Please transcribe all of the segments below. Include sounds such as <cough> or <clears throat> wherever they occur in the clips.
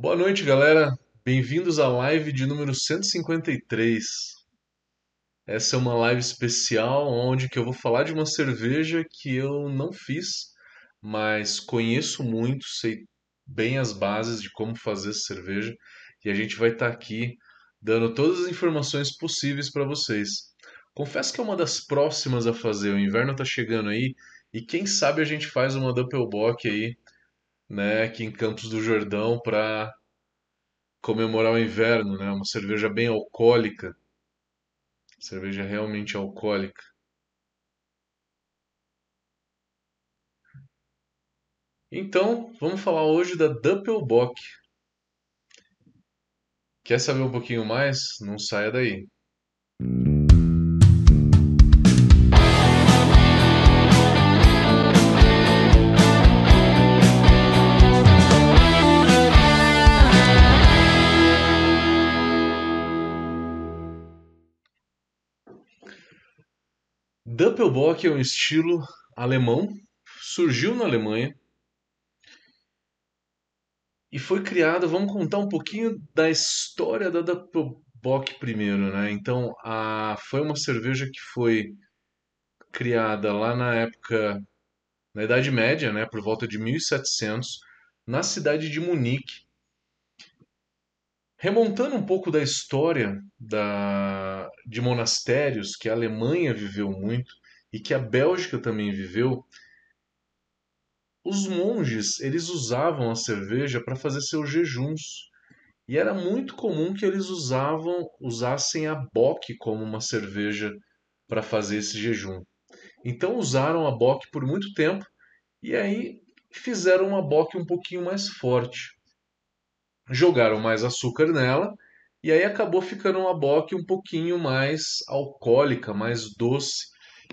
Boa noite, galera. Bem-vindos à live de número 153. Essa é uma live especial onde que eu vou falar de uma cerveja que eu não fiz, mas conheço muito, sei bem as bases de como fazer essa cerveja e a gente vai estar aqui dando todas as informações possíveis para vocês. Confesso que é uma das próximas a fazer, o inverno está chegando aí e quem sabe a gente faz uma Doppelbock aí, né, aqui em Campos do Jordão para comemorar o inverno, né? Uma cerveja bem alcoólica. Cerveja realmente alcoólica. Então, vamos falar hoje da Doppelbock. Quer saber um pouquinho mais? Não saia daí. Doppelbock é um estilo alemão, surgiu na Alemanha e foi criado. Vamos contar um pouquinho da história da Doppelbock primeiro, né? Então, a, foi uma cerveja que foi criada lá na época, na Idade Média, né? Por volta de 1700, na cidade de Munique. Remontando um pouco da história da, de monastérios que a Alemanha viveu muito e que a Bélgica também viveu, os monges eles usavam a cerveja para fazer seus jejuns e era muito comum que eles usavam usassem a Bock como uma cerveja para fazer esse jejum. Então usaram a Bock por muito tempo e aí fizeram uma Bock um pouquinho mais forte jogaram mais açúcar nela e aí acabou ficando uma bock um pouquinho mais alcoólica, mais doce.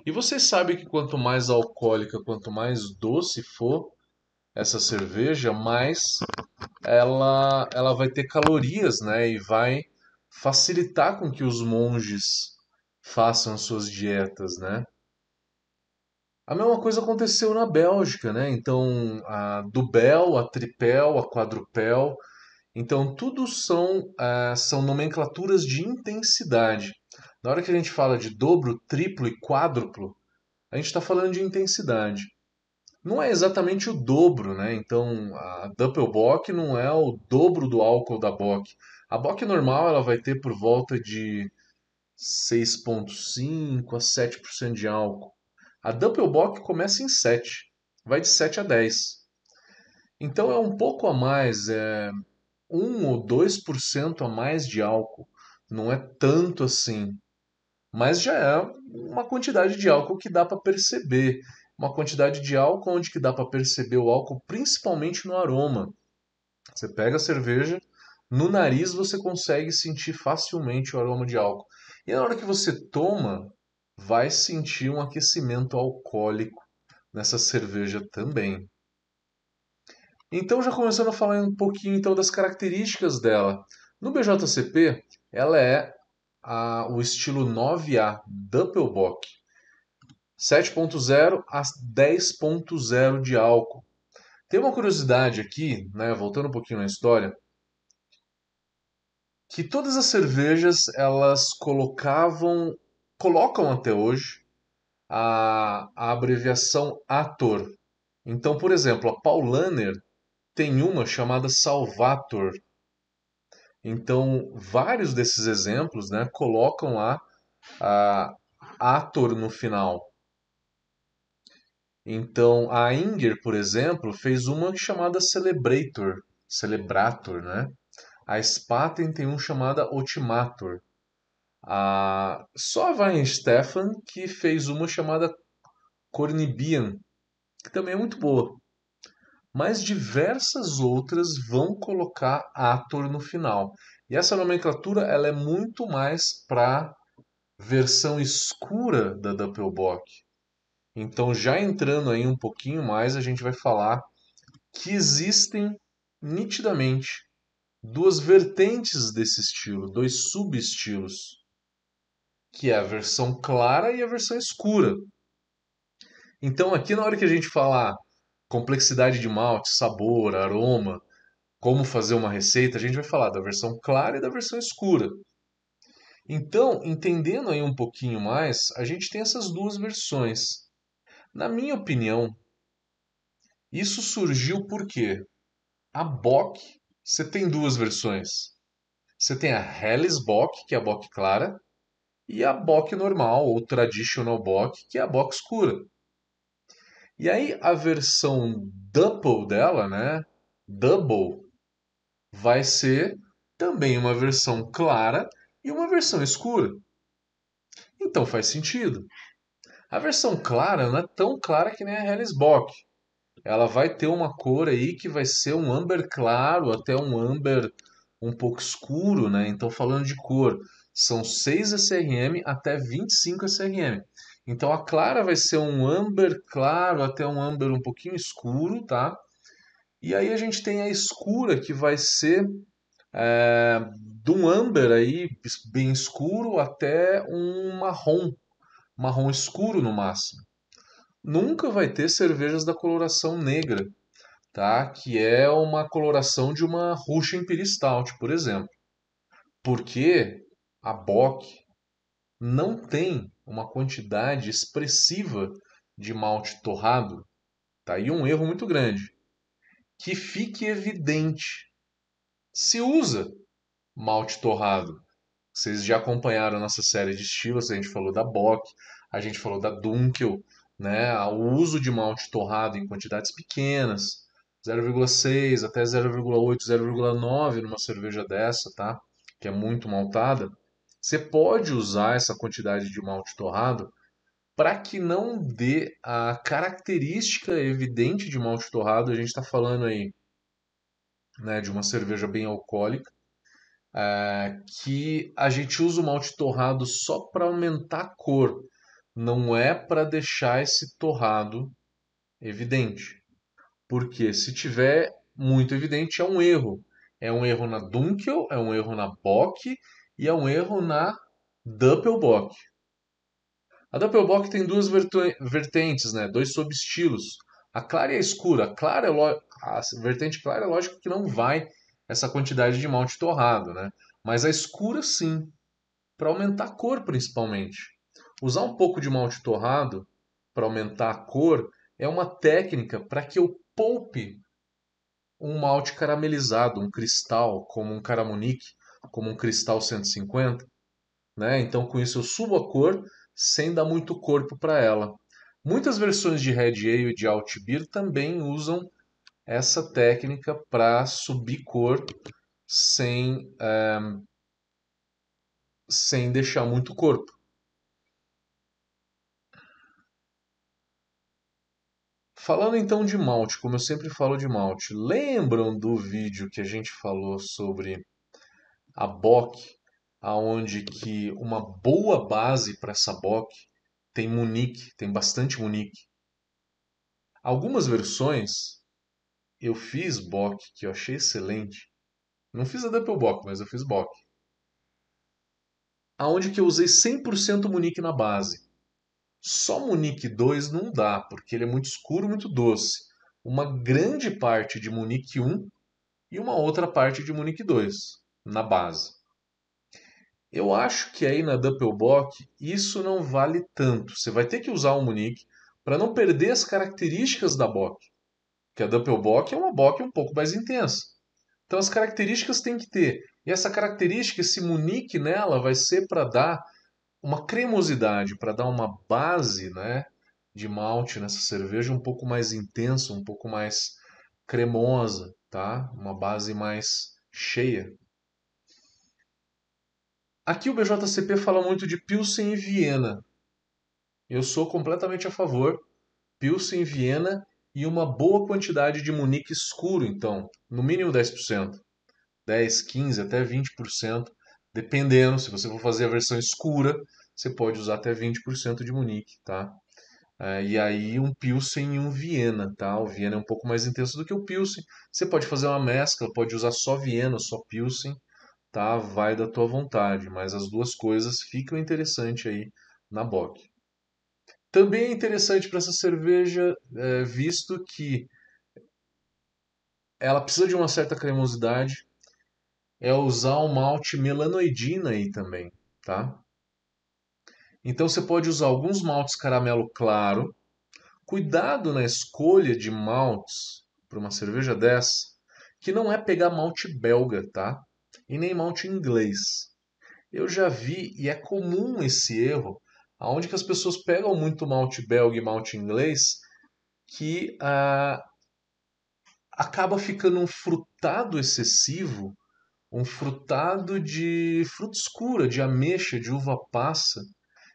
E você sabe que quanto mais alcoólica, quanto mais doce for essa cerveja, mais ela ela vai ter calorias, né? E vai facilitar com que os monges façam suas dietas, né? A mesma coisa aconteceu na Bélgica, né? Então, a Dubel, a Tripel, a Quadrupel, então, tudo são, uh, são nomenclaturas de intensidade. Na hora que a gente fala de dobro, triplo e quádruplo, a gente está falando de intensidade. Não é exatamente o dobro, né? Então, a Doppelbock não é o dobro do álcool da Bock. A Bock normal ela vai ter por volta de 6,5% a 7% de álcool. A Doppelbock começa em 7, vai de 7 a 10. Então é um pouco a mais, é, 1 ou 2% a mais de álcool. Não é tanto assim. Mas já é uma quantidade de álcool que dá para perceber. Uma quantidade de álcool onde que dá para perceber o álcool, principalmente no aroma. Você pega a cerveja, no nariz você consegue sentir facilmente o aroma de álcool. E na hora que você toma, vai sentir um aquecimento alcoólico nessa cerveja também. Então, já começando a falar um pouquinho então das características dela. No BJCP, ela é a, o estilo 9A Doppelbock. 7.0 a 10.0 de álcool. Tem uma curiosidade aqui, né, voltando um pouquinho na história, que todas as cervejas elas colocavam, colocam até hoje a, a abreviação Ator. Então, por exemplo, a Paulaner tem uma chamada Salvator. Então, vários desses exemplos né, colocam lá a Ator no final. Então, a Inger, por exemplo, fez uma chamada Celebrator, Celebrator, né? A Spaten tem um chamada Ultimator. A... Só a Weinstefan que fez uma chamada Cornibian, que também é muito boa mas diversas outras vão colocar Ator no final. E essa nomenclatura ela é muito mais para versão escura da Doppelbock. Então, já entrando aí um pouquinho mais, a gente vai falar que existem nitidamente duas vertentes desse estilo, dois subestilos, que é a versão clara e a versão escura. Então, aqui na hora que a gente falar complexidade de malte, sabor, aroma, como fazer uma receita, a gente vai falar da versão clara e da versão escura. Então, entendendo aí um pouquinho mais, a gente tem essas duas versões. Na minha opinião, isso surgiu porque a Bock, você tem duas versões. Você tem a Helles Bock, que é a Bock clara, e a Bock normal, ou Traditional Bock, que é a Bock escura. E aí a versão Double dela, né? Double, vai ser também uma versão clara e uma versão escura. Então faz sentido. A versão clara não é tão clara que nem a Helles Bock. Ela vai ter uma cor aí que vai ser um amber claro até um amber um pouco escuro, né? Então falando de cor, são 6 SRM até 25 SRM. Então a clara vai ser um amber claro até um amber um pouquinho escuro, tá? E aí a gente tem a escura que vai ser é, de um amber aí bem escuro até um marrom, marrom escuro no máximo. Nunca vai ter cervejas da coloração negra, tá? Que é uma coloração de uma Russian Imperial por exemplo. Porque a Bock não tem uma quantidade expressiva de malte torrado, tá aí um erro muito grande. Que fique evidente. Se usa malte torrado. Vocês já acompanharam a nossa série de estilos, a gente falou da Bock, a gente falou da Dunkel, né? O uso de malte torrado em quantidades pequenas, 0,6 até 0,8, 0,9 numa cerveja dessa, tá? Que é muito maltada. Você pode usar essa quantidade de malte torrado para que não dê a característica evidente de malte torrado. A gente está falando aí né, de uma cerveja bem alcoólica, é, que a gente usa o malte torrado só para aumentar a cor, não é para deixar esse torrado evidente. Porque se tiver muito evidente, é um erro. É um erro na Dunkel, é um erro na Bock e é um erro na Doppelbock. A Doppelbock tem duas vertentes, né? dois subestilos. A clara e a escura. A, clara é a vertente clara é lógico que não vai essa quantidade de malte torrado, né? mas a escura sim, para aumentar a cor principalmente. Usar um pouco de malte torrado para aumentar a cor é uma técnica para que eu poupe um malte caramelizado, um cristal, como um caramunique, como um cristal 150, né? Então com isso eu subo a cor sem dar muito corpo para ela. Muitas versões de Red Ale e de Alt Beer também usam essa técnica para subir cor sem, é, sem deixar muito corpo. Falando então de malte, como eu sempre falo de malte, lembram do vídeo que a gente falou sobre a Bock, aonde que uma boa base para essa Bock tem Munique, tem bastante Munique. Algumas versões eu fiz Bock que eu achei excelente. Não fiz a Double Bock, mas eu fiz Bock. Aonde que eu usei 100% Munique na base. Só Munique 2 não dá, porque ele é muito escuro, muito doce. Uma grande parte de Munique 1 e uma outra parte de Munique 2 na base. Eu acho que aí na Doppelbock isso não vale tanto. Você vai ter que usar o Munique para não perder as características da Bock. Porque a Doppelbock é uma Bock um pouco mais intensa. Então as características tem que ter. E essa característica, esse Munique nela, vai ser para dar uma cremosidade, para dar uma base né, de malte nessa cerveja um pouco mais intensa, um pouco mais cremosa, tá? Uma base mais cheia. Aqui o BJCP fala muito de Pilsen e Viena. Eu sou completamente a favor. Pilsen e Viena e uma boa quantidade de Munique escuro, então, no mínimo 10%. 10, 15, até 20%, dependendo, se você for fazer a versão escura, você pode usar até 20% de Munique, tá? É, e aí um Pilsen e um Viena, tá? O Viena é um pouco mais intenso do que o Pilsen. Você pode fazer uma mescla, pode usar só Viena, só Pilsen, tá? Vai da tua vontade, mas as duas coisas ficam interessantes aí na Bock. Também é interessante para essa cerveja, é, visto que ela precisa de uma certa cremosidade, é usar o malte melanoidina aí também, tá? Então você pode usar alguns maltes caramelo claro. Cuidado na escolha de maltes para uma cerveja dessa, que não é pegar malte belga, tá? E nem malte inglês. Eu já vi e é comum esse erro, aonde que as pessoas pegam muito malte belga e malte inglês, que ah, acaba ficando um frutado excessivo, um frutado de fruta escura, de ameixa, de uva passa,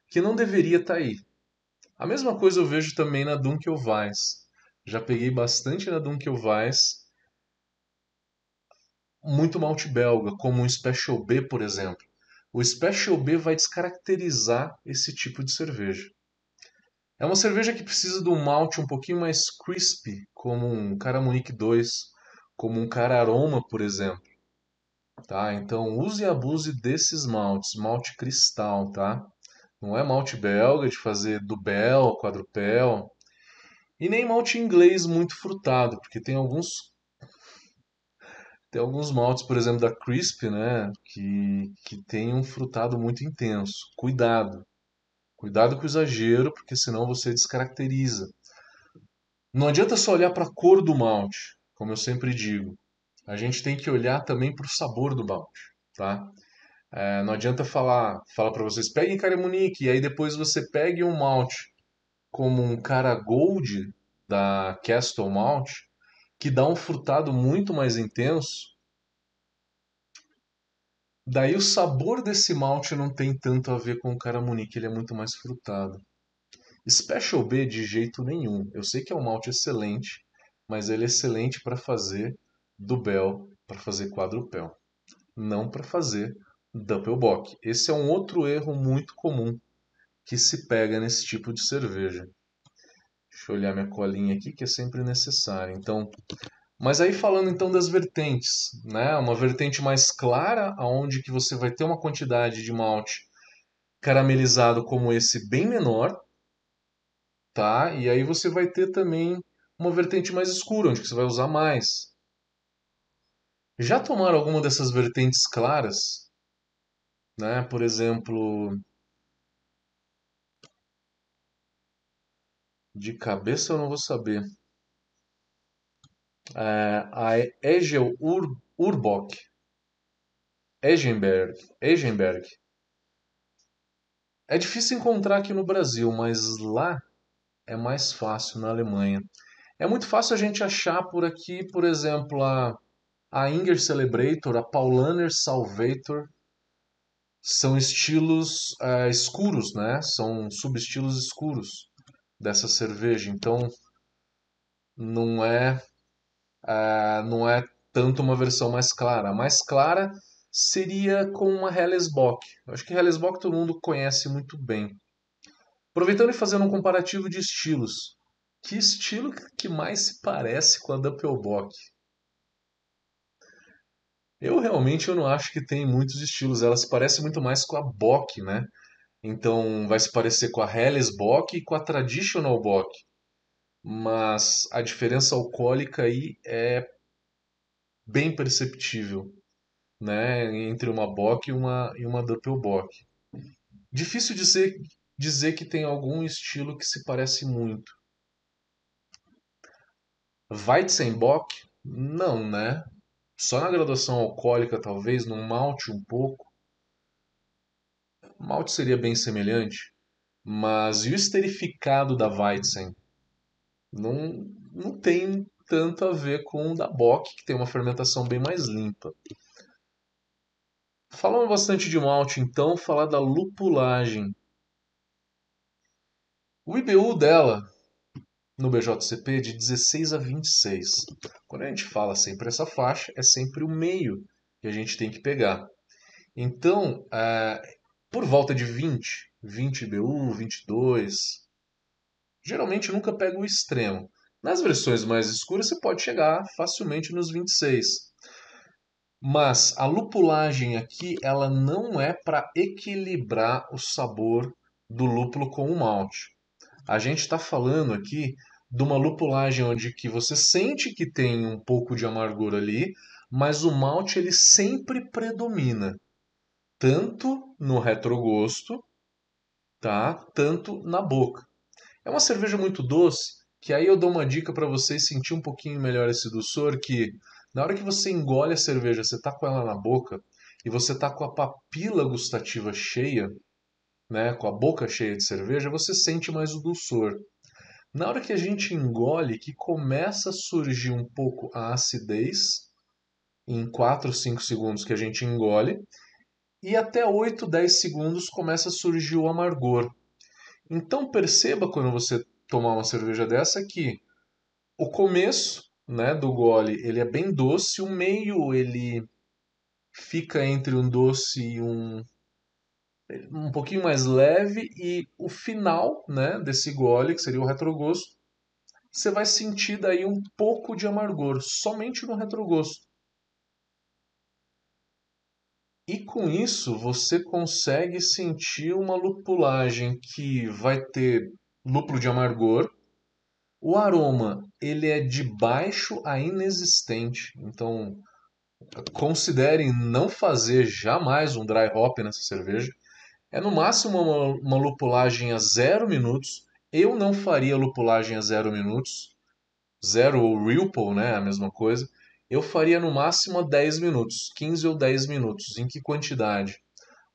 que não deveria estar tá aí. A mesma coisa eu vejo também na Dunkelweiss. Já peguei bastante na Dunkelweiss, muito malte belga, como um Special B, por exemplo. O Special B vai descaracterizar esse tipo de cerveja. É uma cerveja que precisa de um malte um pouquinho mais crispy, como um Caramunique 2, como um Cara Aroma, por exemplo. Tá? Então use e abuse desses maltes, malte cristal, tá? Não é malte belga de fazer dubel, quadrupel. E nem malte inglês muito frutado, porque tem alguns tem alguns maltes, por exemplo, da Crisp, né, que, que tem um frutado muito intenso. Cuidado. Cuidado com o exagero, porque senão você descaracteriza. Não adianta só olhar para a cor do malte, como eu sempre digo. A gente tem que olhar também para o sabor do malte, tá? É, não adianta falar, falar para vocês, peguem Caramunique, e aí depois você pegue um malte como um cara Gold da Castle Malt, que dá um frutado muito mais intenso. Daí o sabor desse malte não tem tanto a ver com o Caramunique, ele é muito mais frutado. Special B de jeito nenhum. Eu sei que é um malte excelente, mas ele é excelente para fazer Dubel, para fazer quadrupel, não para fazer Doppelbock. Esse é um outro erro muito comum que se pega nesse tipo de cerveja. Deixa eu olhar minha colinha aqui, que é sempre necessário. Então, mas aí falando então das vertentes, né? Uma vertente mais clara, aonde que você vai ter uma quantidade de malte caramelizado como esse bem menor, tá? E aí você vai ter também uma vertente mais escura, onde que você vai usar mais. Já tomaram alguma dessas vertentes claras? né? Por exemplo, de cabeça eu não vou saber. É, a Egel Ur, Urbock, Egenberg, Egenberg. É difícil encontrar aqui no Brasil, mas lá é mais fácil na Alemanha. É muito fácil a gente achar por aqui, por exemplo, a, a Inger Celebrator, a Paulaner Salvator, são estilos uh, escuros, né? São subestilos escuros dessa cerveja. Então não é uh, não é tanto uma versão mais clara. A mais clara seria com uma Hellesbock. Eu acho que Hellesbock todo mundo conhece muito bem. Aproveitando e fazendo um comparativo de estilos. Que estilo que mais se parece com a Doppelbock? Eu realmente eu não acho que tem muitos estilos. Ela se parece muito mais com a Bock, né? Então vai se parecer com a Helles Bock e com a Traditional Bock. Mas a diferença alcoólica aí é bem perceptível, né? Entre uma Bock e uma, e uma Doppelbock. Difícil dizer, dizer que tem algum estilo que se parece muito. Weizenbock? Não, né? Só na graduação alcoólica, talvez, num malte um pouco. Malte seria bem semelhante, mas e o esterificado da Weizen? Não, não tem tanto a ver com o da Bock, que tem uma fermentação bem mais limpa. Falando bastante de malte, então, falar da lupulagem. O IBU dela no BJCP de 16 a 26. Quando a gente fala sempre essa faixa, é sempre o meio que a gente tem que pegar. Então, é, por volta de 20, 20 BU, 22, geralmente nunca pega o extremo. Nas versões mais escuras você pode chegar facilmente nos 26. Mas a lupulagem aqui, ela não é para equilibrar o sabor do lúpulo com o malte. A gente está falando aqui de uma lupulagem onde que você sente que tem um pouco de amargor ali, mas o malte ele sempre predomina, tanto no retrogosto, tá? Tanto na boca. É uma cerveja muito doce, que aí eu dou uma dica para vocês sentir um pouquinho melhor esse doçor, que na hora que você engole a cerveja, você tá com ela na boca e você tá com a papila gustativa cheia, né, com a boca cheia de cerveja, você sente mais o dulçor. Na hora que a gente engole, que começa a surgir um pouco a acidez, em 4, 5 segundos que a gente engole, e até 8, 10 segundos começa a surgir o amargor. Então perceba quando você tomar uma cerveja dessa que o começo né, do gole ele é bem doce, o meio ele fica entre um doce e um um pouquinho mais leve e o final, né, desse gole, que seria o retrogosto, você vai sentir daí um pouco de amargor, somente no retrogosto. E com isso você consegue sentir uma lupulagem que vai ter lúpulo de amargor. O aroma, ele é de baixo a inexistente. Então, considerem não fazer jamais um dry hop nessa cerveja. É no máximo uma, uma lupulagem a zero minutos. Eu não faria lupulagem a zero minutos. Zero ou Ripple, né? A mesma coisa. Eu faria no máximo 10 minutos, 15 ou 10 minutos. Em que quantidade?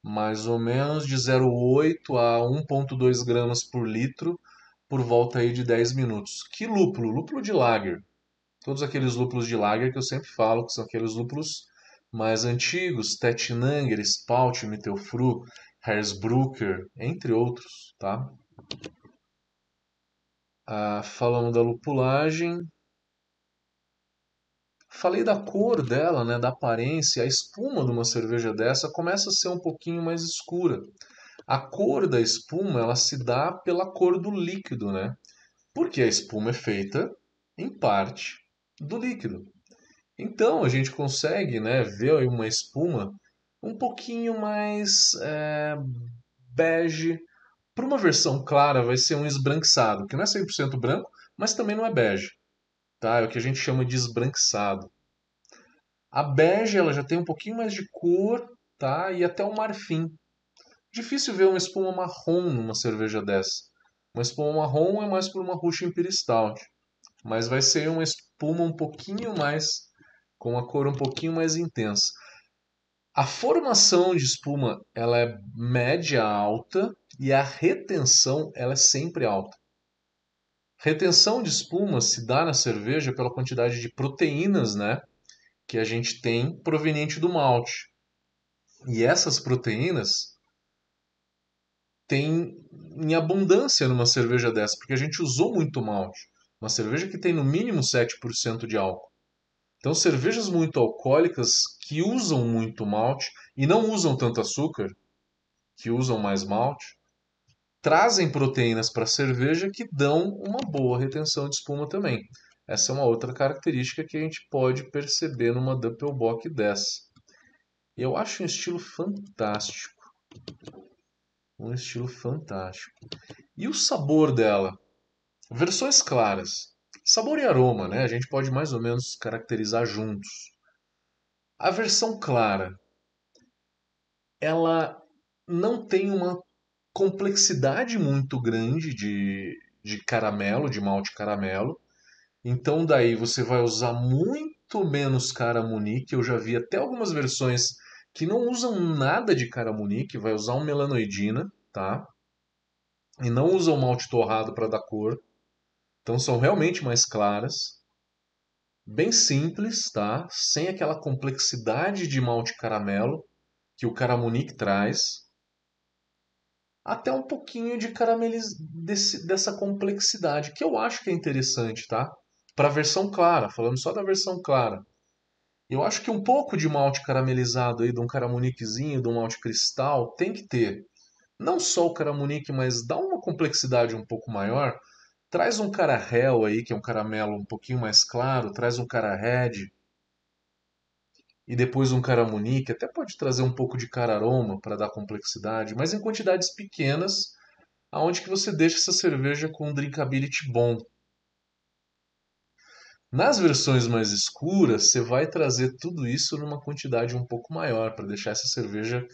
Mais ou menos de 0,8 a 1,2 gramas por litro, por volta aí de 10 minutos. Que lúpulo? Lúpulo de lager. Todos aqueles lúpulos de lager que eu sempre falo, que são aqueles lúpulos mais antigos, Tettnanger, Spalt, Mittelfru, Hersbrucker, entre outros, tá? Ah, falando da lupulagem, falei da cor dela, né, da aparência, a espuma de uma cerveja dessa começa a ser um pouquinho mais escura. A cor da espuma, ela se dá pela cor do líquido, né? Porque a espuma é feita, em parte, do líquido. Então a gente consegue né, ver uma espuma um pouquinho mais é, bege. Para uma versão clara, vai ser um esbranquiçado, que não é 100% branco, mas também não é bege. Tá? É o que a gente chama de esbranquiçado. A bege ela já tem um pouquinho mais de cor tá? e até o marfim. Difícil ver uma espuma marrom numa cerveja dessa. Uma espuma marrom é mais por uma Russian Imperial Stout, mas vai ser uma espuma um pouquinho mais com uma cor um pouquinho mais intensa. A formação de espuma ela é média alta e a retenção ela é sempre alta. Retenção de espuma se dá na cerveja pela quantidade de proteínas, né, que a gente tem proveniente do malte. E essas proteínas têm em abundância numa cerveja dessa, porque a gente usou muito malte. Uma cerveja que tem no mínimo 7% de álcool. Então, cervejas muito alcoólicas que usam muito malte e não usam tanto açúcar, que usam mais malte, trazem proteínas para a cerveja que dão uma boa retenção de espuma também. Essa é uma outra característica que a gente pode perceber numa Doppelbock dessa. Eu acho um estilo fantástico. Um estilo fantástico. E o sabor dela? Versões claras. Sabor e aroma, né? A gente pode mais ou menos caracterizar juntos. A versão clara, ela não tem uma complexidade muito grande de, de caramelo, de malte caramelo. Então daí você vai usar muito menos caramunique. Eu já vi até algumas versões que não usam nada de caramunique, vai usar um melanoidina, tá? E não usam malte torrado para dar cor. Então são realmente mais claras, bem simples, tá? Sem aquela complexidade de malte caramelo que o Caramunique traz. Até um pouquinho de carameliz dessa complexidade, que eu acho que é interessante, tá? Para a versão clara, falando só da versão clara. Eu acho que um pouco de malte caramelizado aí, de um caramuniquezinho, de um malte cristal, tem que ter. Não só o caramunique, mas dá uma complexidade um pouco maior Traz um cara réu aí, que é um caramelo um pouquinho mais claro, traz um cara red e depois um caramunique, até pode trazer um pouco de cararoma para dar complexidade, mas em quantidades pequenas, aonde que você deixa essa cerveja com um drinkability bom. Nas versões mais escuras, você vai trazer tudo isso numa quantidade um pouco maior para deixar essa cerveja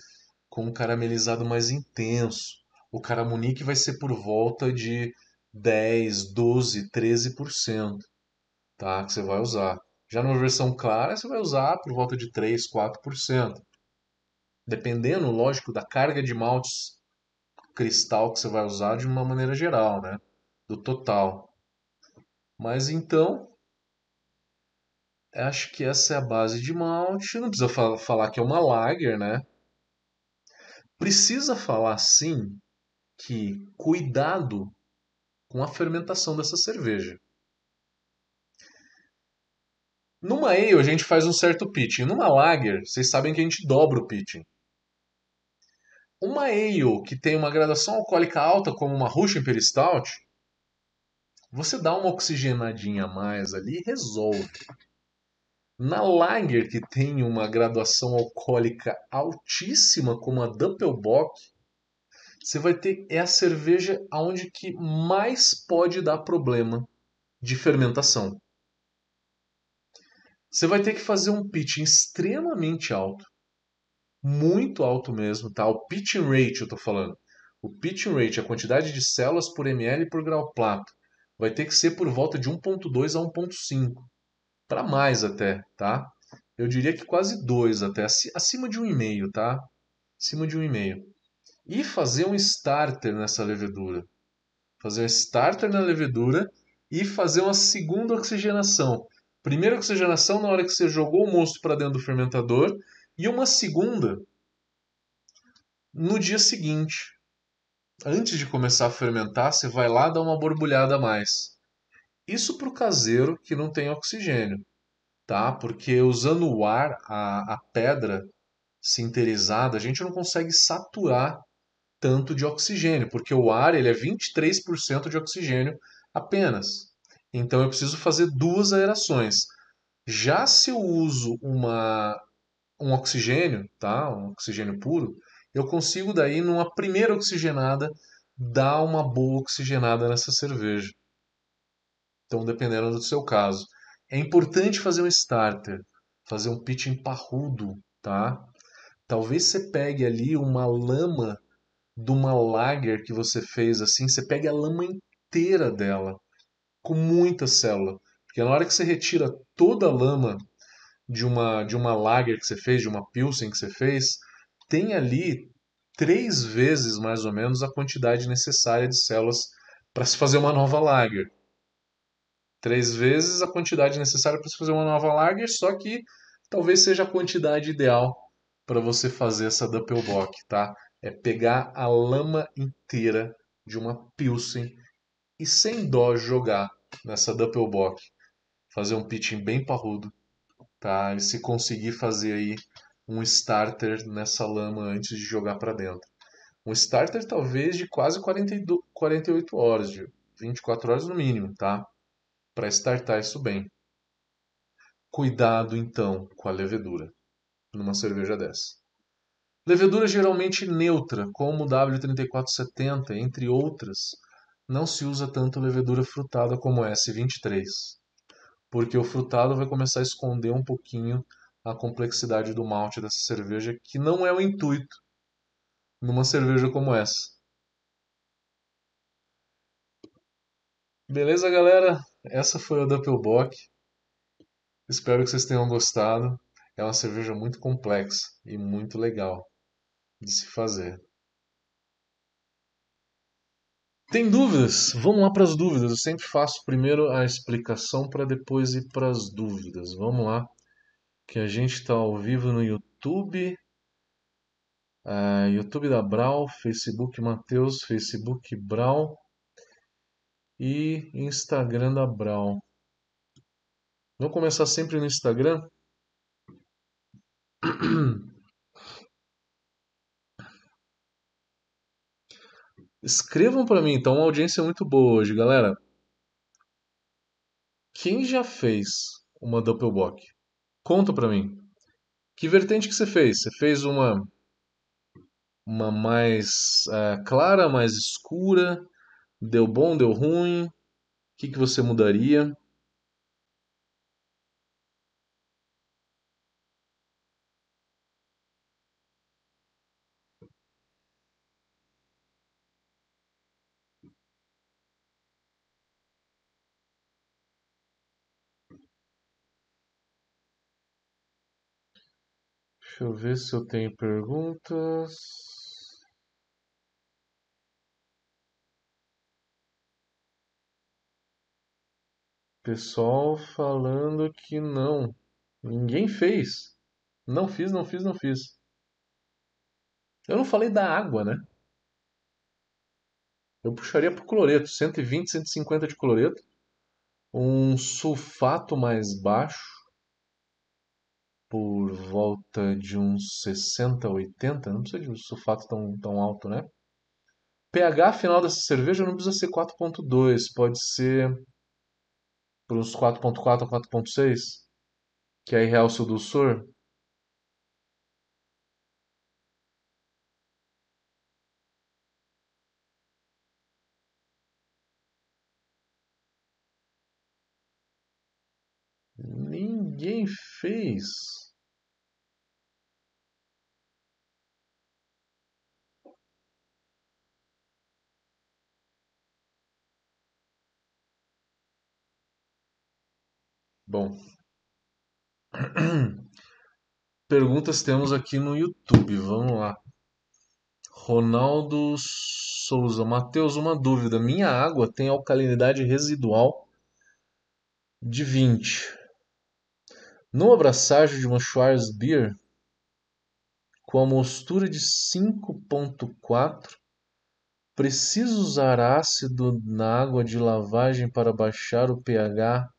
com um caramelizado mais intenso. O caramunique vai ser por volta de 10, 12, 13%, tá? Que você vai usar. Já numa versão clara, você vai usar por volta de 3, 4%. Dependendo, lógico, da carga de maltes cristal que você vai usar de uma maneira geral, né? Do total. Mas então, acho que essa é a base de malte. Não precisa falar que é uma lager, né? Precisa falar sim que cuidado com a fermentação dessa cerveja. Numa ale a gente faz um certo pitching. Numa lager, vocês sabem que a gente dobra o pitching. Uma ale que tem uma graduação alcoólica alta, como uma Russian Stout, você dá uma oxigenadinha a mais ali e resolve. Na Lager, que tem uma graduação alcoólica altíssima, como a Doppelbock, você vai ter é a cerveja aonde que mais pode dar problema de fermentação. Você vai ter que fazer um pitching extremamente alto, muito alto mesmo, tá? O pitching rate eu tô falando. O pitching rate, a quantidade de células por ml por grau plato, vai ter que ser por volta de 1.2 a 1.5 para mais até, tá? Eu diria que quase dois até, acima de um e meio, tá? Acima de um e meio. E fazer um starter nessa levedura. Fazer um starter na levedura e fazer uma segunda oxigenação. Primeira oxigenação na hora que você jogou o mosto para dentro do fermentador e uma segunda no dia seguinte. Antes de começar a fermentar, você vai lá dar uma borbulhada a mais. Isso para o caseiro que não tem oxigênio, tá? Porque usando o ar, a, a pedra sinterizada, a gente não consegue saturar tanto de oxigênio, porque o ar ele é 23% de oxigênio apenas. Então eu preciso fazer duas aerações. Já se eu uso uma, um oxigênio, tá? um oxigênio puro, eu consigo daí, numa primeira oxigenada, dar uma boa oxigenada nessa cerveja. Então, dependendo do seu caso. É importante fazer um starter, fazer um pitching parrudo, tá? Talvez você pegue ali uma lama de uma lager que você fez assim, você pegue a lama inteira dela, com muita célula. Porque na hora que você retira toda a lama de uma, de uma lager que você fez, de uma pilsen que você fez, tem ali três vezes mais ou menos a quantidade necessária de células para se fazer uma nova lager três vezes a quantidade necessária para você fazer uma nova lager, só que talvez seja a quantidade ideal para você fazer essa Doppelbock, tá? É pegar a lama inteira de uma Pilsen e sem dó jogar nessa Doppelbock. Fazer um pitching bem parrudo, tá? E se conseguir fazer aí um starter nessa lama antes de jogar para dentro. Um starter talvez de quase 42, 48 horas, de 24 horas no mínimo, tá? para startar isso bem. Cuidado então com a levedura numa cerveja dessa. Levedura geralmente neutra, como o W3470, entre outras, não se usa tanto levedura frutada como S23, porque o frutado vai começar a esconder um pouquinho a complexidade do malte dessa cerveja, que não é o intuito numa cerveja como essa. Beleza, galera? Essa foi a Doppelbock. Espero que vocês tenham gostado. É uma cerveja muito complexa e muito legal de se fazer. Tem dúvidas? Vamos lá para as dúvidas. Eu sempre faço primeiro a explicação para depois ir para as dúvidas. Vamos lá, que a gente está ao vivo no YouTube. Uh, YouTube da Brau, Facebook Mateus, Facebook Brau e Instagram da Brown. Vamos começar sempre no Instagram. <clears throat> <coughs> Escrevam para mim, então, uma audiência muito boa hoje, galera. Quem já fez uma Doppelbock? Conta para mim. Que vertente que você fez? Você fez uma uma mais uh, clara, mais escura? Deu bom, deu ruim? O que, que você mudaria? Deixa eu ver se eu tenho perguntas. Pessoal falando que não. Ninguém fez. Não fiz, não fiz, não fiz. Eu não falei da água, né? Eu puxaria pro cloreto, 120, 150 de cloreto. Um sulfato mais baixo, por volta de uns 60, 80. Não precisa de um sulfato tão, tão alto, né? pH final dessa cerveja não precisa ser 4.2, pode ser por uns 4.4 a 4.6, que aí realça o dulçor. Ninguém fez. Bom. <clears throat> Perguntas temos aqui no YouTube. Vamos lá. Ronaldo Souza. Matheus, uma dúvida. Minha água tem alcalinidade residual de 20. No abraçagem de uma Schwarzbier com a mostura de 5.4, preciso usar ácido na água de lavagem para baixar o pH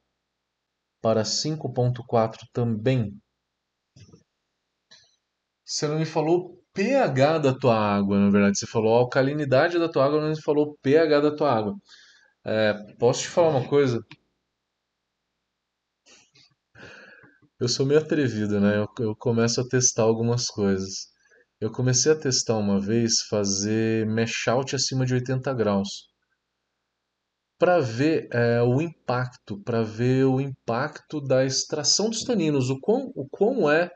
para 5.4 também? Você não me falou pH da tua água, na verdade. Você falou alcalinidade da tua água, não falou pH da tua água. É, posso te falar uma coisa? Eu sou meio atrevido, né? Eu, eu começo a testar algumas coisas. Eu comecei a testar uma vez fazer mash out acima de 80 graus para ver é, o impacto, para ver o impacto da extração dos taninos, o quão, o quão é,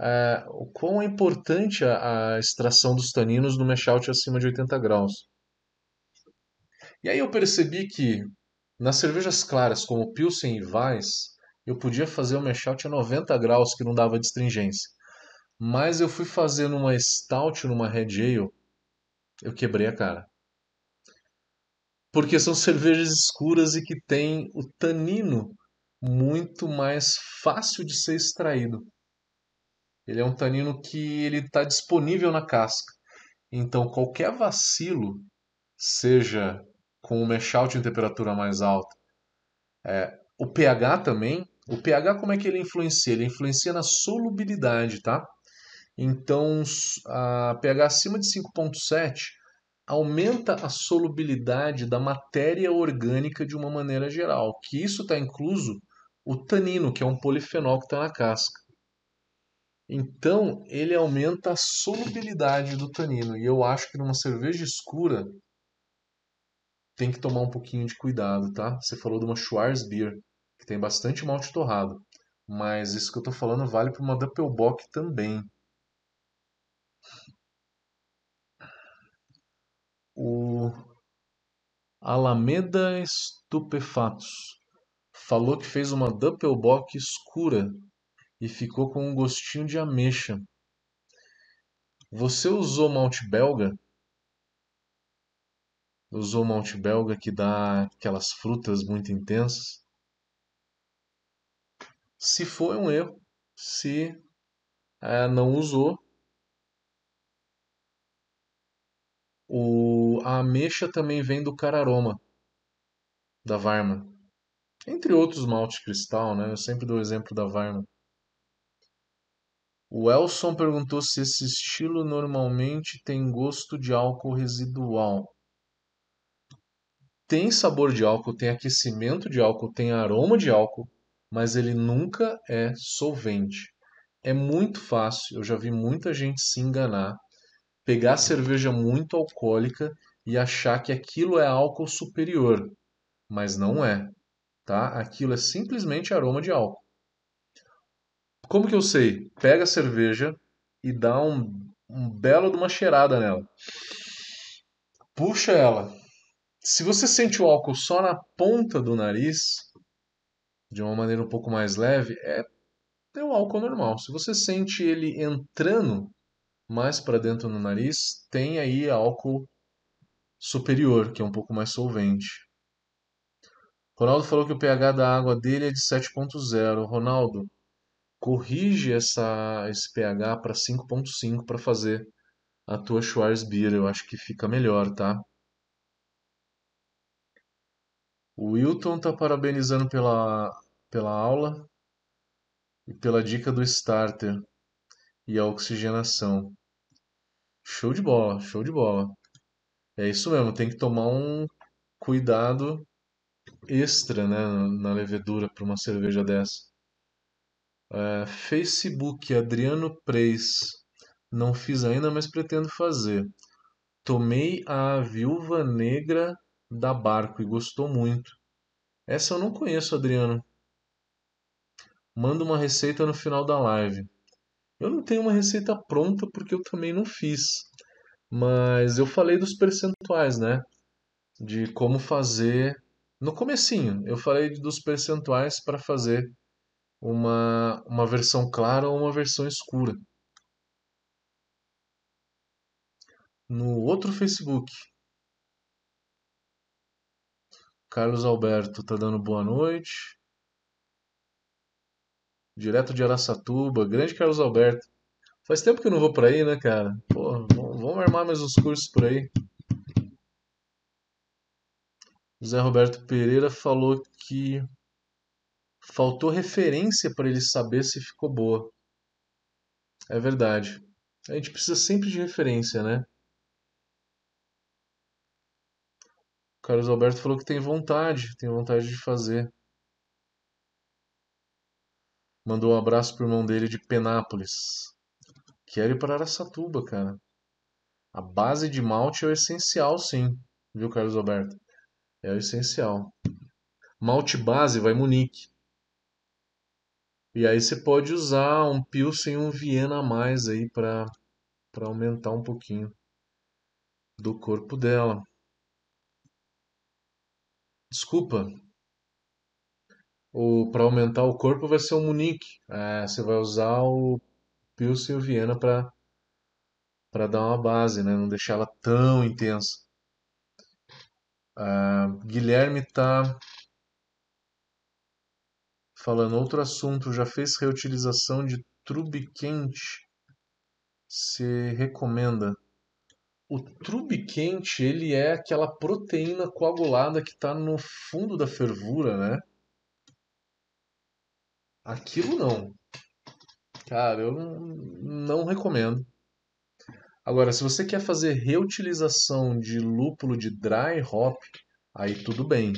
é o quão é importante a, a extração dos taninos no mash out acima de 80 graus. E aí eu percebi que nas cervejas claras como Pilsen e Weiss, eu podia fazer o mash out a 90 graus que não dava astringência. Mas eu fui fazer numa stout, numa red ale, eu quebrei a cara. Porque são cervejas escuras e que têm o tanino muito mais fácil de ser extraído. Ele é um tanino que ele está disponível na casca. Então qualquer vacilo, seja com o mash out em temperatura mais alta, é, o pH também, o pH como é que ele influencia? Ele influencia na solubilidade, tá? Então, a pH acima de 5.7 aumenta a solubilidade da matéria orgânica de uma maneira geral, que isso está incluso o tanino, que é um polifenol que está na casca. Então, ele aumenta a solubilidade do tanino. E eu acho que numa cerveja escura tem que tomar um pouquinho de cuidado, tá? Você falou de uma Schwarzbier que tem bastante malte torrado. Mas isso que eu estou falando vale para uma Doppelbock também. O Alameda Estupefatos falou que fez uma Doppelbock escura e ficou com um gostinho de ameixa. Você usou malte belga? Usou malte belga que dá aquelas frutas muito intensas? Se foi um erro, se é, não usou, o, a ameixa também vem do cararoma, da Varma. Entre outros maltes cristal, né? Eu sempre dou o exemplo da Varma. O Elson perguntou se esse estilo normalmente tem gosto de álcool residual. Tem sabor de álcool, tem aquecimento de álcool, tem aroma de álcool, mas ele nunca é solvente. É muito fácil, eu já vi muita gente se enganar, pegar cerveja muito alcoólica e achar que aquilo é álcool superior, mas não é, tá? Aquilo é simplesmente aroma de álcool. Como que eu sei? Pega a cerveja e dá um, um belo de uma cheirada nela. Puxa ela. Se você sente o álcool só na ponta do nariz, de uma maneira um pouco mais leve, é é o álcool normal. Se você sente ele entrando mais para dentro no nariz, tem aí álcool superior, que é um pouco mais solvente. Ronaldo falou que o pH da água dele é de 7.0. Ronaldo, corrige essa, esse pH para 5.5 para fazer a tua Schwarzbier. Eu acho que fica melhor, tá? O Wilton tá parabenizando pela, pela aula e pela dica do starter e a oxigenação. Show de bola, show de bola. É isso mesmo, tem que tomar um cuidado extra, né, na levedura para uma cerveja dessa. É, Facebook, Adriano Preis. Não fiz ainda, mas pretendo fazer. Tomei a Viúva Negra da Barco e gostou muito. Essa eu não conheço, Adriano. Manda uma receita no final da live. Eu não tenho uma receita pronta porque eu também não fiz. Mas eu falei dos percentuais, né? De como fazer no comecinho. Eu falei dos percentuais para fazer uma, uma versão clara ou uma versão escura. No outro Facebook, Carlos Alberto tá dando boa noite. Direto de Araçatuba, grande Carlos Alberto. Faz tempo que eu não vou por aí, né, cara? Pô, armar mais uns cursos por aí. José Roberto Pereira falou que faltou referência para ele saber se ficou boa. É verdade. A gente precisa sempre de referência, né? O Carlos Alberto falou que tem vontade, tem vontade de fazer. Mandou um abraço pro irmão dele de Penápolis. Quero ir para Araçatuba, cara. A base de malte é o essencial, sim, viu, Carlos Alberto? É o essencial. Malte base vai Munique. E aí você pode usar um Pilsen e um Viena a mais aí para aumentar um pouquinho do corpo dela. Desculpa. Para aumentar o corpo vai ser o Munique. É, você vai usar o Pilsen e o Viena para para dar uma base, né? Não deixar ela tão intensa. Uh, Guilherme tá falando outro assunto. Já fez reutilização de trube quente? Se recomenda? O trube quente ele é aquela proteína coagulada que está no fundo da fervura, né? Aquilo não. Cara, eu não recomendo. Agora, se você quer fazer reutilização de lúpulo de dry hop, aí tudo bem.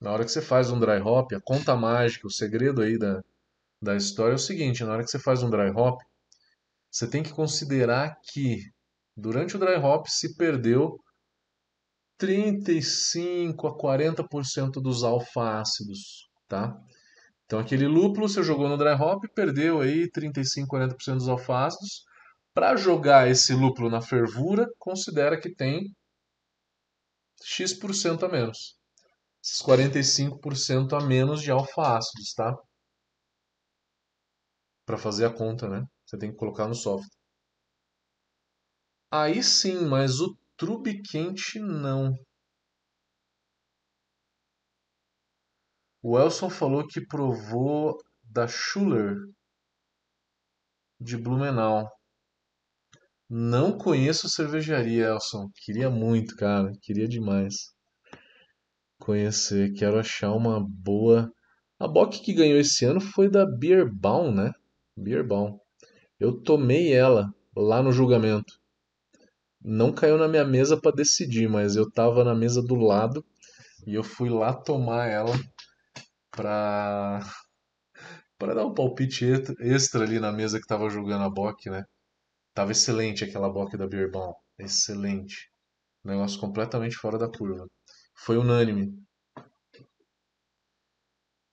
Na hora que você faz um dry hop, a conta mágica, o segredo aí da, da história é o seguinte: na hora que você faz um dry hop, você tem que considerar que durante o dry hop se perdeu 35 a 40% dos alfa-ácidos, tá? Então aquele lúpulo você jogou no dry hop, perdeu aí 35, 40% dos alfa-ácidos para jogar esse lúpulo na fervura, considera que tem X% a menos. Esses 45% a menos de alfa-ácidos, tá? Para fazer a conta, né? Você tem que colocar no software. Aí sim, mas o trube quente não. O Elson falou que provou da Schuller de Blumenau. Não conheço cervejaria, Elson. Queria muito, cara. Queria demais conhecer. Quero achar uma boa. A Bock que ganhou esse ano foi da Beerbaum, né? Beerbaum. Eu tomei ela lá no julgamento. Não caiu na minha mesa para decidir, mas eu tava na mesa do lado e eu fui lá tomar ela pra para dar um palpite extra ali na mesa que tava julgando a Bock, né? Tava excelente aquela boca da Beerball. Excelente. Negócio completamente fora da curva. Foi unânime.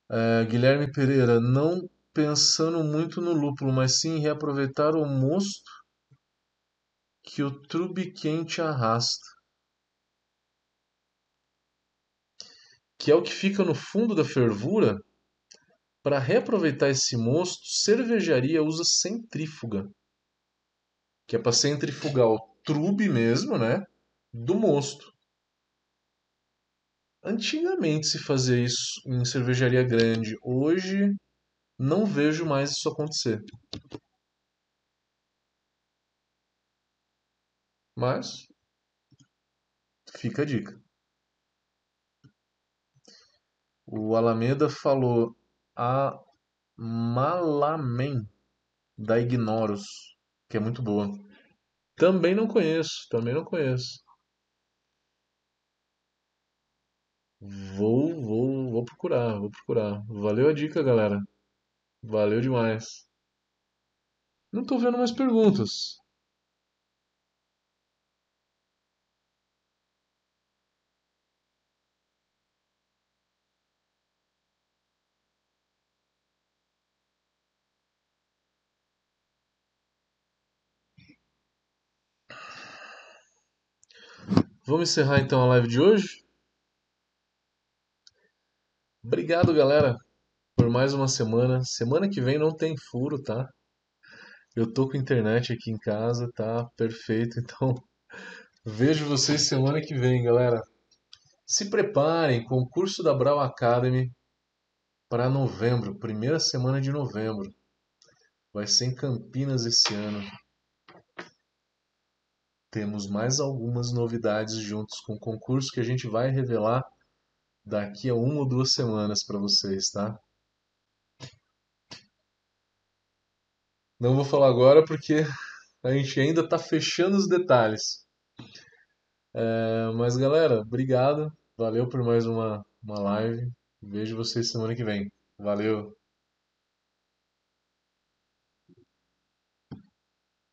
É, Guilherme Pereira, não pensando muito no lúpulo, mas sim reaproveitar o mosto que o trube quente arrasta. Que é o que fica no fundo da fervura. Para reaproveitar esse mosto, cervejaria usa centrífuga, que é para centrifugar o trube mesmo, né, do mosto. Antigamente se fazia isso em cervejaria grande. Hoje não vejo mais isso acontecer. Mas fica a dica. O Alameda falou a Malamen da Ignoros, que é muito boa. Também não conheço, também não conheço. Vou, vou, vou procurar, vou procurar. Valeu a dica, galera. Valeu demais. Não tô vendo mais perguntas. Vamos encerrar então a live de hoje? Obrigado, galera, por mais uma semana. Semana que vem não tem furo, tá? Eu tô com internet aqui em casa, tá perfeito. <laughs> Então, vejo vocês semana que vem, galera. Se preparem, concurso da Brau Academy para novembro, primeira semana de novembro. Vai ser em Campinas esse ano temos mais algumas novidades juntos com o concurso que a gente vai revelar daqui a uma ou duas semanas para vocês, tá? Não vou falar agora porque <laughs> a gente ainda está fechando os detalhes. É, mas galera, obrigado. Valeu por mais uma, uma live. Vejo vocês semana que vem. Valeu!